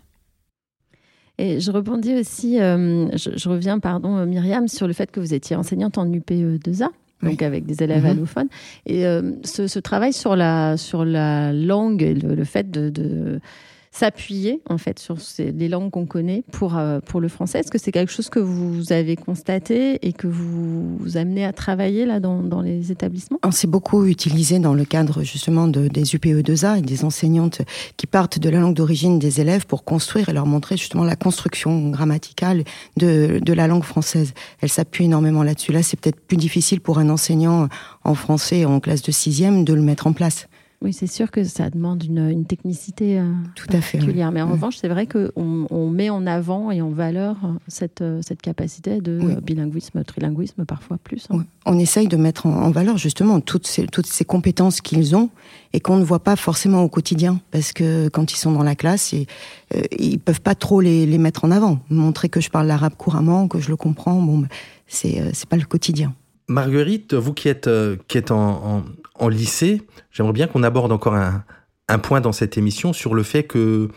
Et je rebondis aussi, euh, je, reviens, pardon, Myriam, sur le fait que vous étiez enseignante en UPE2A. Donc avec des élèves mhm. allophones. Et ce, travail sur la, sur la langue et le, fait de s'appuyer en fait sur les langues qu'on connaît pour, euh, pour le français Est-ce que c'est quelque chose que vous avez constaté et que vous, vous amenez à travailler là dans, les établissements? On s'est beaucoup utilisé dans le cadre justement de, des UPE2A et des enseignantes qui partent de la langue d'origine des élèves pour construire et leur montrer justement la construction grammaticale de, de la langue française. Elles s'appuient énormément là-dessus. Là, c'est peut-être plus difficile pour un enseignant en français en classe de sixième de le mettre en place. Oui, c'est sûr que ça demande une, technicité euh, Tout à fait, particulière. Mais en revanche, c'est vrai qu'on on met en avant et en valeur euh, cette, euh, cette capacité de bilinguisme, trilinguisme, parfois plus. Hein. On essaye de mettre en, valeur justement toutes ces, toutes ces compétences qu'ils ont et qu'on ne voit pas forcément au quotidien. Parce que quand ils sont dans la classe, ils, ne peuvent pas trop les, les, mettre en avant. Montrer que je parle l'arabe couramment, que je le comprends, bon, c'est pas le quotidien. Marguerite, vous qui êtes, qui êtes en, en lycée, j'aimerais bien qu'on aborde encore un, point dans cette émission sur le fait que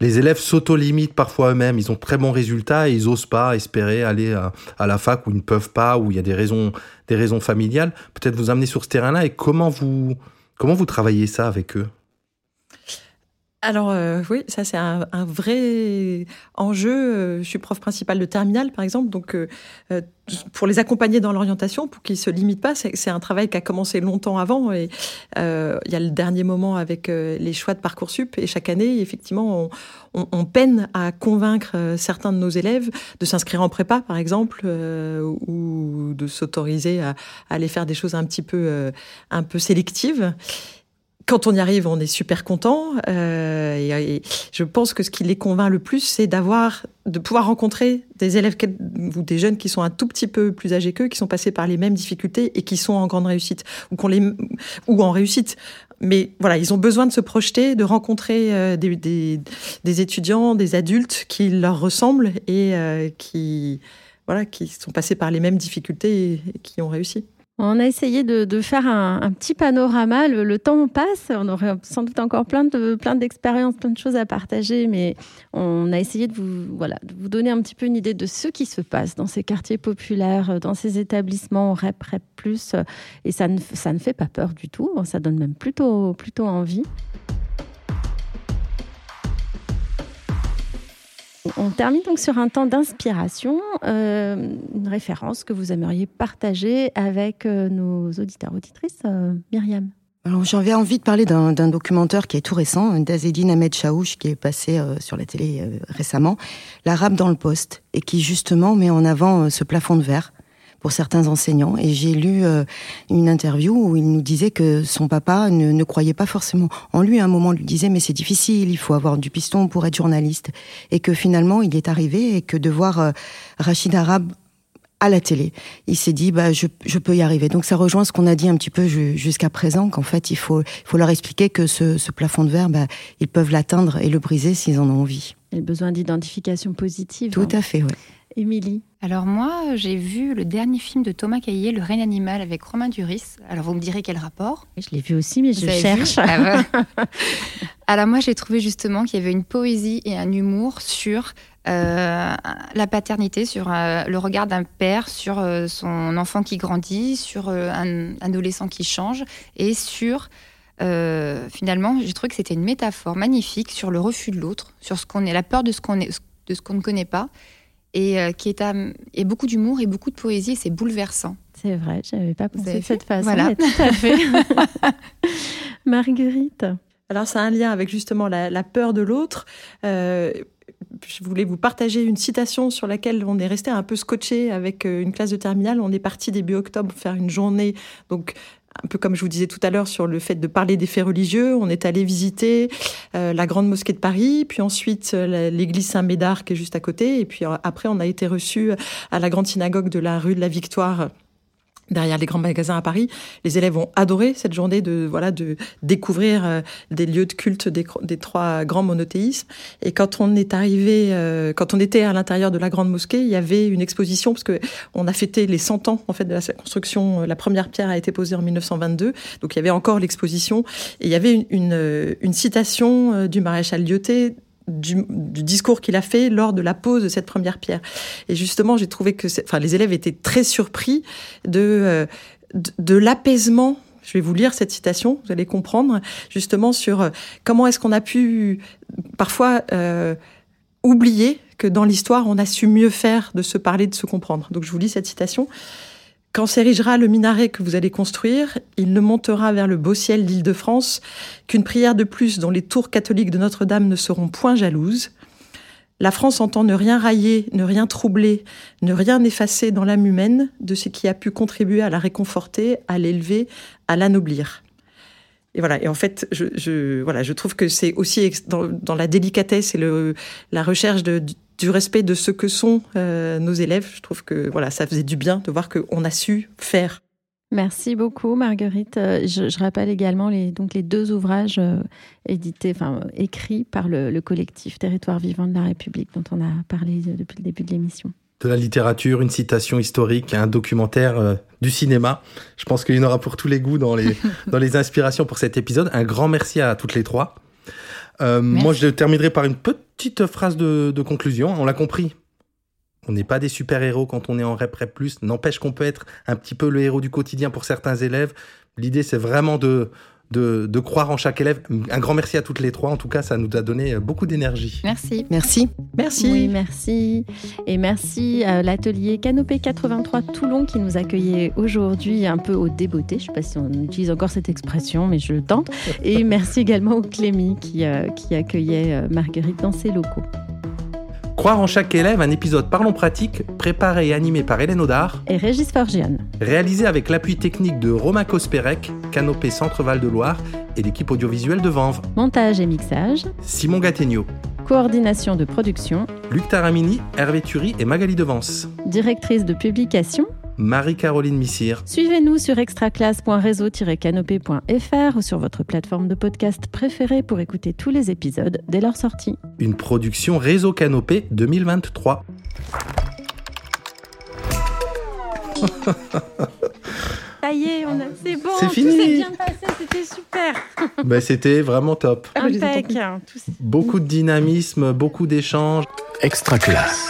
les élèves s'auto-limitent parfois eux-mêmes. Ils ont très bons résultats et ils n'osent pas espérer aller à, la fac où ils ne peuvent pas, où il y a des raisons, des raisons familiales. Peut-être vous amener sur ce terrain-là et comment vous, comment vous travaillez ça avec eux? Alors euh, oui, ça c'est un, vrai enjeu. Euh, je suis prof principal de terminale, par exemple, donc euh, pour les accompagner dans l'orientation, pour qu'ils se limitent pas, c'est un travail qui a commencé longtemps avant. Et il y a le dernier moment avec les choix de parcoursup. Et chaque année, effectivement, on, peine à convaincre certains de nos élèves de s'inscrire en prépa, par exemple, ou de s'autoriser à, à, aller faire des choses un petit peu un peu sélectives quand on y arrive, on est super content. Euh, et, je pense que ce qui les convainc le plus, c'est d'avoir, de pouvoir rencontrer des élèves ou des jeunes qui sont un tout petit peu plus âgés qu'eux, qui sont passés par les mêmes difficultés et qui sont en grande réussite ou qu'on les ou en réussite. Mais voilà, ils ont besoin de se projeter, de rencontrer euh, des, étudiants, des adultes qui leur ressemblent et euh, qui voilà, qui sont passés par les mêmes difficultés et qui ont réussi. On a essayé de, faire un, petit panorama. Le, temps passe, on aurait sans doute encore plein de plein d'expériences, plein de choses à partager, mais on a essayé de vous voilà de vous donner un petit peu une idée de ce qui se passe dans ces quartiers populaires, dans ces établissements REP, REP+, et ça ne ça ne fait pas peur du tout. Ça donne même plutôt plutôt envie. On termine donc sur un temps d'inspiration, euh, une référence que vous aimeriez partager avec euh, nos auditeurs auditrices. Euh, Myriam. Alors j'avais envie de parler d'un documentaire qui est tout récent, d'Azedine Ahmed Chaouch, qui est passé sur la télé récemment, L'arabe dans le poste, et qui justement met en avant ce plafond de verre pour certains enseignants. Et j'ai lu euh, une interview où il nous disait que son papa ne, ne croyait pas forcément en lui. À un moment, lui disait mais c'est difficile, il faut avoir du piston pour être journaliste. Et que finalement, il est arrivé et que de voir euh, Rachid Arab à la télé. Il s'est dit, bah, je, je, peux y arriver. Donc ça rejoint ce qu'on a dit un petit peu jusqu'à présent, qu'en fait, il faut, il faut leur expliquer que ce, ce plafond de verre, bah, ils peuvent l'atteindre et le briser s'ils en ont envie. Et le besoin d'identification positive. Tout à fait, oui. Émilie Alors moi, j'ai vu le dernier film de Thomas Caillet, Le Règne animal, avec Romain Duris. Alors vous me direz quel rapport Je l'ai vu aussi, mais je Vous cherche. Ah ouais. Alors moi, j'ai trouvé justement qu'il y avait une poésie et un humour sur euh, la paternité, sur euh, le regard d'un père sur euh, son enfant qui grandit, sur euh, un adolescent qui change, et sur euh, finalement, j'ai trouvé que c'était une métaphore magnifique sur le refus de l'autre, sur ce qu'on est, la peur de ce qu'on est, de ce qu'on ne connaît pas, et euh, qui est à, et beaucoup d'humour et beaucoup de poésie. C'est bouleversant. C'est vrai, je n'avais pas pensé de cette façon. Voilà. tout à fait. Marguerite Alors, ça a un lien avec justement la, la peur de l'autre. Euh, je voulais vous partager une citation sur laquelle on est resté un peu scotché avec euh, une classe de terminale. On est parti début octobre faire une journée, donc un peu comme je vous disais tout à l'heure sur le fait de parler des faits religieux. On est allé visiter euh, la grande mosquée de Paris, puis ensuite euh, l'église Saint-Médard qui est juste à côté, et puis euh, après on a été reçu à la grande synagogue de la rue de la Victoire derrière les grands magasins à Paris. Les élèves ont adoré cette journée de voilà de découvrir euh, des lieux de culte des, des trois grands monothéismes. Et quand on est arrivé, euh, quand on était à l'intérieur de la grande mosquée, il y avait une exposition parce que on a fêté les 100 ans en fait de la construction. Euh, La première pierre a été posée en 1922, donc il y avait encore l'exposition et il y avait une, une, euh, une citation du maréchal Lyoté du, du discours qu'il a fait lors de la pose de cette première pierre. Et justement, j'ai trouvé que, enfin, les élèves étaient très surpris de, euh, de, de l'apaisement. Je vais vous lire cette citation, vous allez comprendre justement sur euh, comment est-ce qu'on a pu parfois euh, oublier que dans l'histoire, on a su mieux faire de se parler, de se comprendre. Donc je vous lis cette citation. Quand s'érigera le minaret que vous allez construire, il ne montera vers le beau ciel d'Île-de-France qu'une prière de plus dont les tours catholiques de Notre-Dame ne seront point jalouses. La France entend ne rien railler, ne rien troubler, ne rien effacer dans l'âme humaine de ce qui a pu contribuer à la réconforter, à l'élever, à l'anoblir. Et voilà. Et en fait, je, je voilà, je trouve que c'est aussi dans, dans la délicatesse et le, la recherche de, du- respect de ce que sont euh, nos élèves. Je trouve que voilà, ça faisait du bien de voir qu'on a su faire. Merci beaucoup, Marguerite. Euh, Je, je rappelle également les, donc les deux ouvrages euh, édités, enfin écrits par le, le collectif Territoire vivant de la République, dont on a parlé depuis le début de l'émission. De la littérature, une citation historique, un documentaire, euh, du cinéma. Je pense qu'il y en aura pour tous les goûts dans les, dans les inspirations pour cet épisode. Un grand merci à toutes les trois. Euh, moi, je terminerai par une petite phrase de, de conclusion. On l'a compris. On n'est pas des super-héros quand on est en Rep Rep+. N'empêche qu'on peut être un petit peu le héros du quotidien pour certains élèves. L'idée, c'est vraiment de, de, de croire en chaque élève. Un grand merci à toutes les trois. En tout cas, ça nous a donné beaucoup d'énergie. Merci. Merci. Merci. Oui, merci. Et merci à l'atelier Canopée 83 Toulon qui nous accueillait aujourd'hui un peu au débeauté. Je ne sais pas si on utilise encore cette expression, mais je le tente. Et merci également au Clémy qui, euh, qui accueillait euh, Marguerite dans ses locaux. Croire en chaque élève, un épisode Parlons pratique, préparé et animé par Hélène Audard, Et Régis Forgione. réalisé avec l'appui technique de Romain Kospérec, Canopée Centre-Val de Loire et l'équipe audiovisuelle de Vanves, Montage et mixage. Simon Gattegno, Coordination de production. Luc Taramini, Hervé Thury et Magali Devance, Directrice de publication. Marie-Caroline Missire. Suivez-nous sur extraclasse.réseau-canopé.fr ou sur votre plateforme de podcast préférée pour écouter tous les épisodes dès leur sortie. Une production Réseau Canopée 2023. Ça y est, on a... c'est bon, C'est tout fini. s'est bien passé, c'était super. Ben, C'était vraiment top. Impec. s'est- Beaucoup de dynamisme, beaucoup d'échanges. Extra classe.